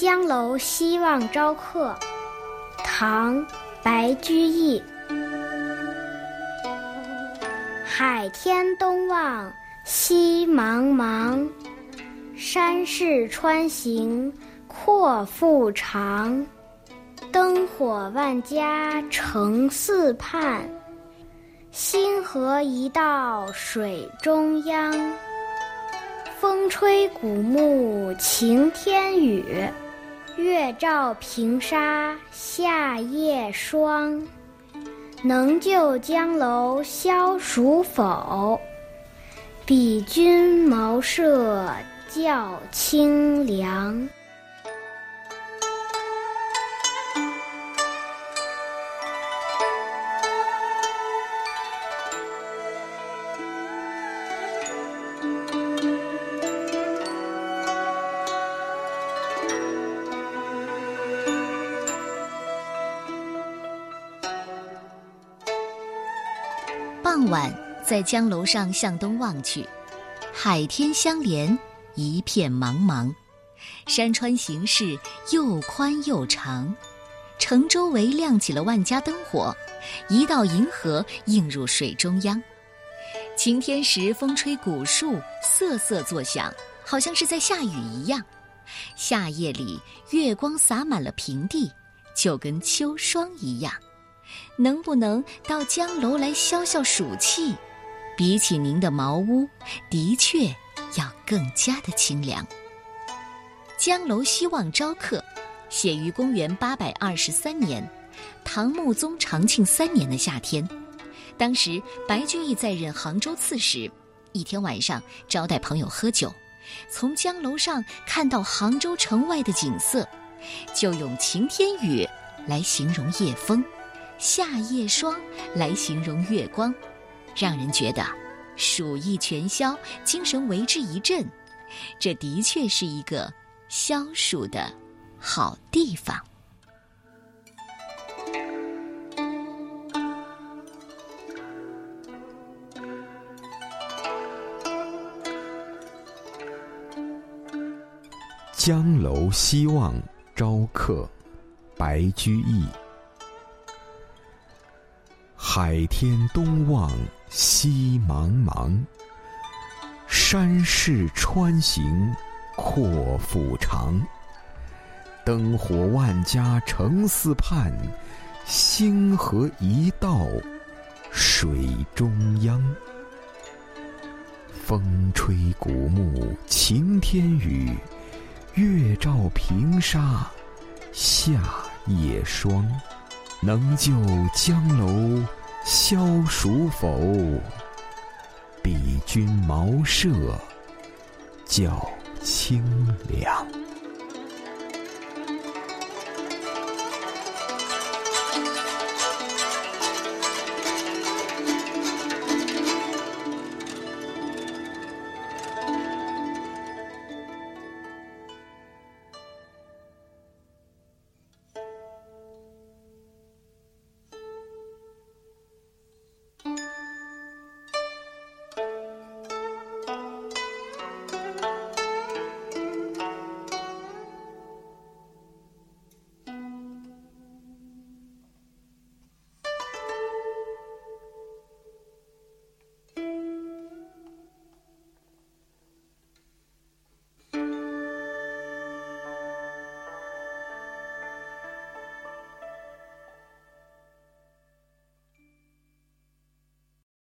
江楼西望招客，唐·白居易。海天东望西茫茫，山势穿行阔腹长。灯火万家城四畔，星河一道水中央。风吹古木晴天雨，月照平沙夏夜霜。能救江楼消暑否？比君茅舍较清凉。傍晚，在江楼上向东望去，海天相连，一片茫茫，山川形势又宽又长，城周围亮起了万家灯火，一道银河映入水中央。晴天时，风吹古树瑟瑟作响，好像是在下雨一样。夏夜里，月光洒满了平地，就跟秋霜一样。能不能到江楼来消消暑气？比起您的茅屋，的确要更加的清凉。江楼希望招客，写于公元八百二十三年，唐穆宗长庆三年的夏天。当时白居易在任杭州刺史，一天晚上招待朋友喝酒，从江楼上看到杭州城外的景色，就用晴天雨来形容夜风。夏夜霜来形容月光，让人觉得暑意全消，精神为之一振。这的确是一个消暑的好地方。江楼希望招客，白居易。海天东望西茫茫，山势穿行阔腹长。灯火万家城寺畔，星河一道水中央。风吹古木晴天雨，月照平沙夏夜霜。能就江楼消暑否？比君茅舍较清凉。